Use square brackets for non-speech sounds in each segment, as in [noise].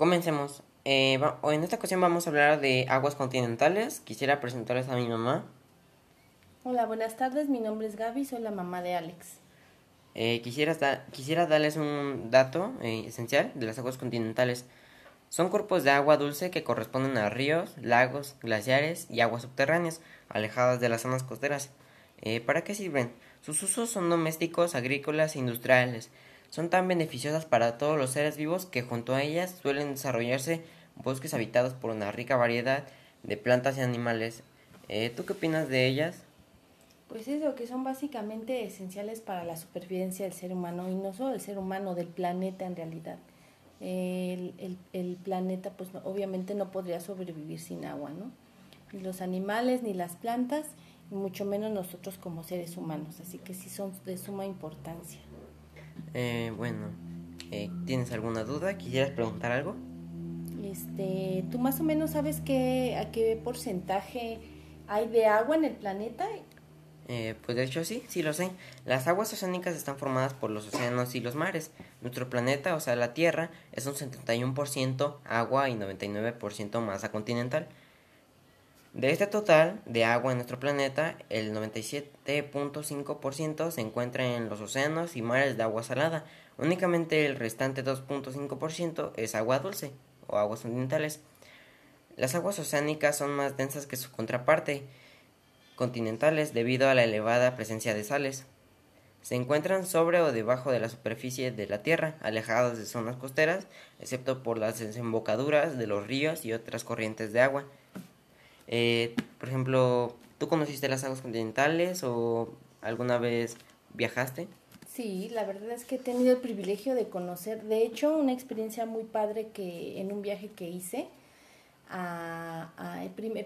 Comencemos. Eh, en esta ocasión vamos a hablar de aguas continentales. Quisiera presentarles a mi mamá. Hola, buenas tardes. Mi nombre es Gaby, soy la mamá de Alex. Eh, quisiera, quisiera darles un dato eh, esencial de las aguas continentales. Son cuerpos de agua dulce que corresponden a ríos, lagos, glaciares y aguas subterráneas, alejadas de las zonas costeras. Eh, ¿Para qué sirven? Sus usos son domésticos, agrícolas e industriales. Son tan beneficiosas para todos los seres vivos que junto a ellas suelen desarrollarse bosques habitados por una rica variedad de plantas y animales. Eh, ¿Tú qué opinas de ellas? Pues eso, que son básicamente esenciales para la supervivencia del ser humano y no solo del ser humano, del planeta en realidad. El, planeta pues obviamente no podría sobrevivir sin agua, ¿no? Ni los animales ni las plantas, mucho menos nosotros como seres humanos, así que sí son de suma importancia. Eh, bueno, eh, ¿tienes alguna duda? ¿Quisieras preguntar algo? Este, ¿tú más o menos sabes qué, a qué porcentaje hay de agua en el planeta? Eh, pues de hecho sí, sí lo sé. Las aguas oceánicas están formadas por los océanos y los mares. Nuestro planeta, o sea la Tierra, es un 71% agua y 99% masa continental. De este total de agua en nuestro planeta, el 97.5% se encuentra en los océanos y mares de agua salada. Únicamente el restante 2.5% es agua dulce o aguas continentales. Las aguas oceánicas son más densas que su contraparte continentales debido a la elevada presencia de sales. Se encuentran sobre o debajo de la superficie de la Tierra, alejadas de zonas costeras, excepto por las desembocaduras de los ríos y otras corrientes de agua. Eh, por ejemplo, ¿tú conociste las aguas continentales o alguna vez viajaste? Sí, la verdad es que he tenido el privilegio de conocer, de hecho, una experiencia muy padre que en un viaje que hice, a,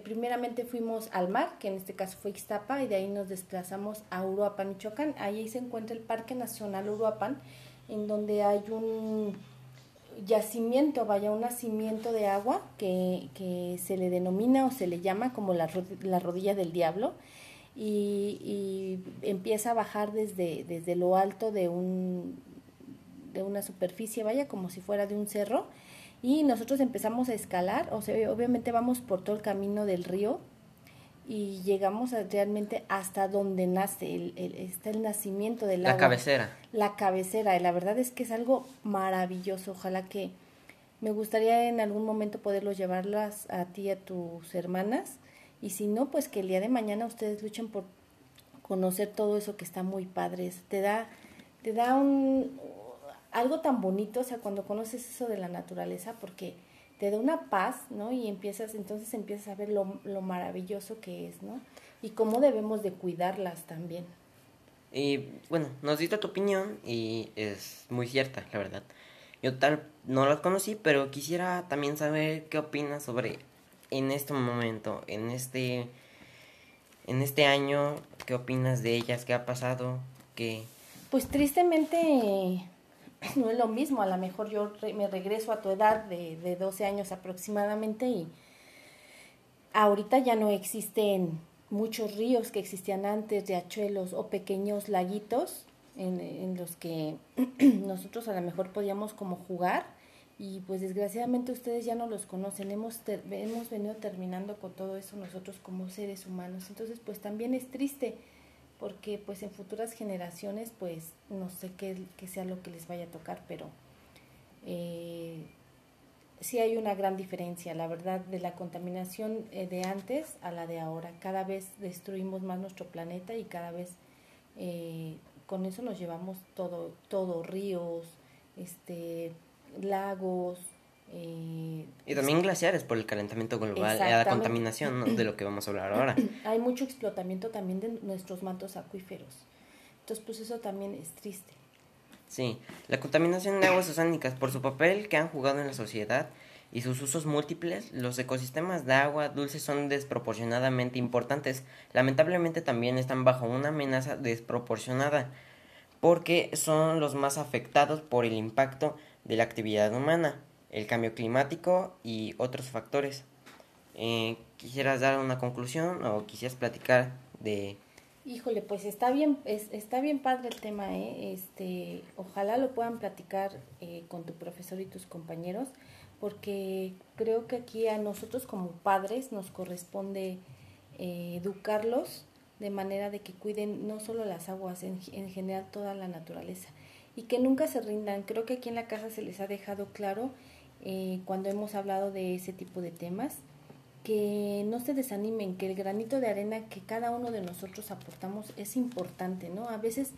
primeramente fuimos al mar, que en este caso fue Ixtapa, y de ahí nos desplazamos a Uruapan, Michoacán. Ahí se encuentra el Parque Nacional Uruapan, en donde hay un yacimiento, vaya, un nacimiento de agua que, que se le denomina o se le llama como la, la rodilla del diablo. Y, y, empieza a bajar desde, desde lo alto de, un, de una superficie, vaya, como si fuera de un cerro, y nosotros empezamos a escalar, o sea, obviamente vamos por todo el camino del río y llegamos realmente hasta donde nace, el, el, está el nacimiento del agua. La cabecera. La cabecera, y la verdad es que es algo maravilloso, ojalá que me gustaría en algún momento poderlos llevarlas a ti y a tus hermanas, y si no, pues que el día de mañana ustedes luchen por conocer todo eso que está muy padre, te da, te da un, algo tan bonito, o sea, cuando conoces eso de la naturaleza, porque te da una paz, ¿no? Y empiezas, entonces empiezas a ver lo, lo maravilloso que es, ¿no? Y cómo debemos de cuidarlas también. Y bueno, nos diste tu opinión y es muy cierta, la verdad. Yo tal no las conocí, pero quisiera también saber qué opinas sobre en este momento, en este en este año, qué opinas de ellas, qué ha pasado, qué Pues tristemente no es lo mismo, a lo mejor yo me regreso a tu edad de, de 12 años aproximadamente y ahorita ya no existen muchos ríos que existían antes, riachuelos o pequeños laguitos en, en los que [clears throat] nosotros a lo mejor podíamos como jugar y pues desgraciadamente ustedes ya no los conocen, hemos, hemos venido terminando con todo eso nosotros como seres humanos, entonces pues también es triste porque pues en futuras generaciones pues no sé qué, sea lo que les vaya a tocar, pero eh, sí hay una gran diferencia, la verdad, de la contaminación eh, de antes a la de ahora. Cada vez destruimos más nuestro planeta y cada vez eh, con eso nos llevamos todo, todo, ríos, este, lagos, eh, y también glaciares por el calentamiento global, y la contaminación de lo que vamos a hablar ahora. [clears throat] Hay mucho explotamiento también de nuestros mantos acuíferos. Entonces, pues eso también es triste. Sí, la contaminación de aguas oceánicas por su papel que han jugado en la sociedad y sus usos múltiples, los ecosistemas de agua dulce son desproporcionadamente importantes. Lamentablemente también están bajo una amenaza desproporcionada porque son los más afectados por el impacto de la actividad humana el cambio climático y otros factores. Eh, ¿Quisieras dar una conclusión o quisieras platicar de Híjole, pues está bien, es, está bien padre el tema, ¿eh? Este, ojalá lo puedan platicar eh, con tu profesor y tus compañeros, porque creo que aquí a nosotros como padres nos corresponde eh, educarlos de manera de que cuiden no solo las aguas, en, en general toda la naturaleza, y que nunca se rindan. Creo que aquí en la casa se les ha dejado claro eh, cuando hemos hablado de ese tipo de temas que no se desanimen, que el granito de arena que cada uno de nosotros aportamos es importante, ¿no? A veces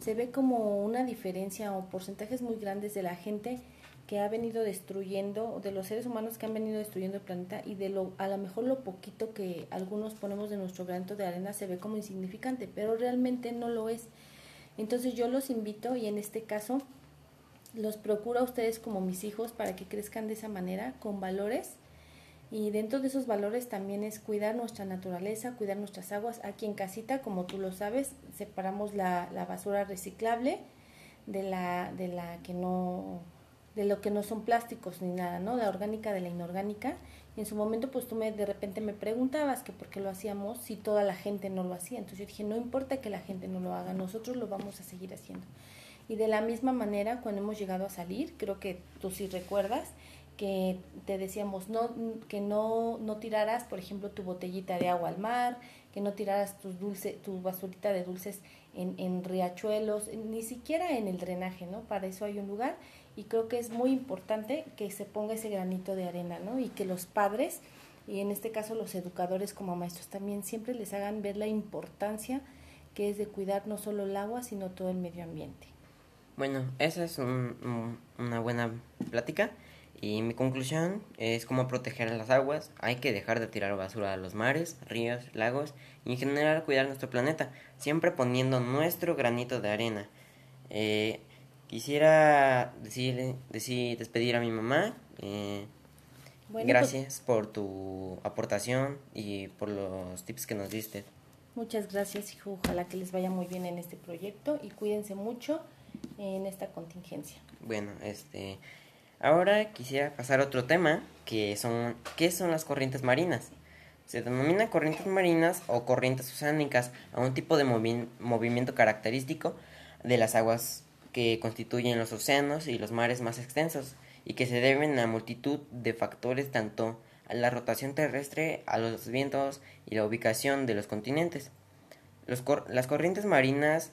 se ve como una diferencia o porcentajes muy grandes de la gente que ha venido destruyendo, de los seres humanos que han venido destruyendo el planeta y de lo, a lo mejor lo poquito que algunos ponemos de nuestro granito de arena se ve como insignificante, pero realmente no lo es. Entonces yo los invito y en este caso los procuro a ustedes como mis hijos para que crezcan de esa manera, con valores y dentro de esos valores también es cuidar nuestra naturaleza, cuidar nuestras aguas. Aquí en casita, como tú lo sabes, separamos la, la basura reciclable de la, de la que no, de lo que no son plásticos ni nada, ¿no? La orgánica de la inorgánica. Y en su momento, pues tú me, de repente me preguntabas que por qué lo hacíamos si toda la gente no lo hacía. Entonces yo dije, no importa que la gente no lo haga, nosotros lo vamos a seguir haciendo. Y de la misma manera, cuando hemos llegado a salir, creo que tú sí recuerdas, que te decíamos no que no no tiraras por ejemplo tu botellita de agua al mar que no tiraras tus dulce tu basurita de dulces en, en riachuelos ni siquiera en el drenaje no para eso hay un lugar y creo que es muy importante que se ponga ese granito de arena no y que los padres y en este caso los educadores como maestros también siempre les hagan ver la importancia que es de cuidar no solo el agua sino todo el medio ambiente bueno esa es un, una buena plática y mi conclusión es cómo proteger las aguas. Hay que dejar de tirar basura a los mares, ríos, lagos y en general cuidar nuestro planeta, siempre poniendo nuestro granito de arena. Eh, quisiera decir, decir, despedir a mi mamá. Eh, pues gracias por tu aportación y por los tips que nos diste. Muchas gracias, hijo. Ojalá que les vaya muy bien en este proyecto y cuídense mucho en esta contingencia. Bueno, este Ahora quisiera pasar a otro tema, que son ¿qué son las corrientes marinas? Se denomina corrientes marinas o corrientes oceánicas a un tipo de movimiento característico de las aguas que constituyen los océanos y los mares más extensos y que se deben a multitud de factores tanto a la rotación terrestre, a los vientos y la ubicación de los continentes. las corrientes marinas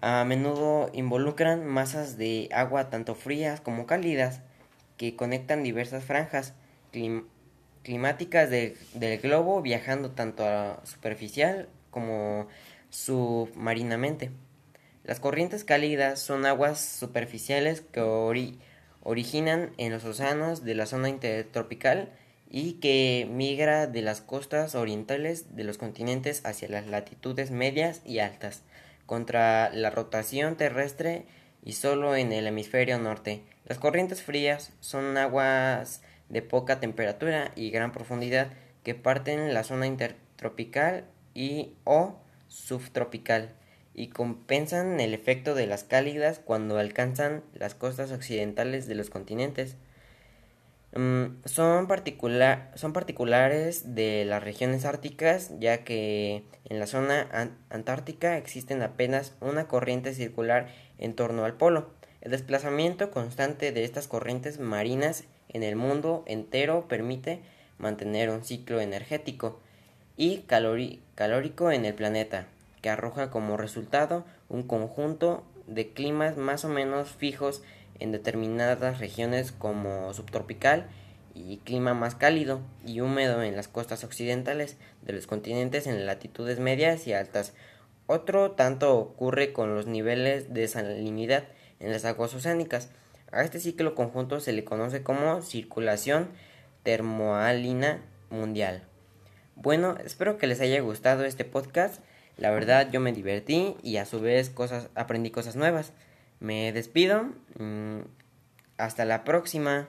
a menudo involucran masas de agua tanto frías como cálidas que conectan diversas franjas climáticas del globo viajando tanto a superficial como submarinamente. Las corrientes cálidas son aguas superficiales que originan en los océanos de la zona intertropical y que migra de las costas orientales de los continentes hacia las latitudes medias y altas contra la rotación terrestre y solo en el hemisferio norte. Las corrientes frías son aguas de poca temperatura y gran profundidad que parten la zona intertropical y o subtropical y compensan el efecto de las cálidas cuando alcanzan las costas occidentales de los continentes. Mm, son, particular, son particulares de las regiones árticas, ya que en la zona antártica existen apenas una corriente circular en torno al polo. El desplazamiento constante de estas corrientes marinas en el mundo entero permite mantener un ciclo energético y calórico en el planeta, que arroja como resultado un conjunto de climas más o menos fijos en determinadas regiones como subtropical y clima más cálido y húmedo en las costas occidentales de los continentes en latitudes medias y altas. Otro tanto ocurre con los niveles de salinidad en las aguas oceánicas. A este ciclo conjunto se le conoce como circulación termoalina mundial. Bueno, espero que les haya gustado este podcast. La verdad yo me divertí y a su vez cosas aprendí cosas nuevas. Me despido. Mm, hasta la próxima.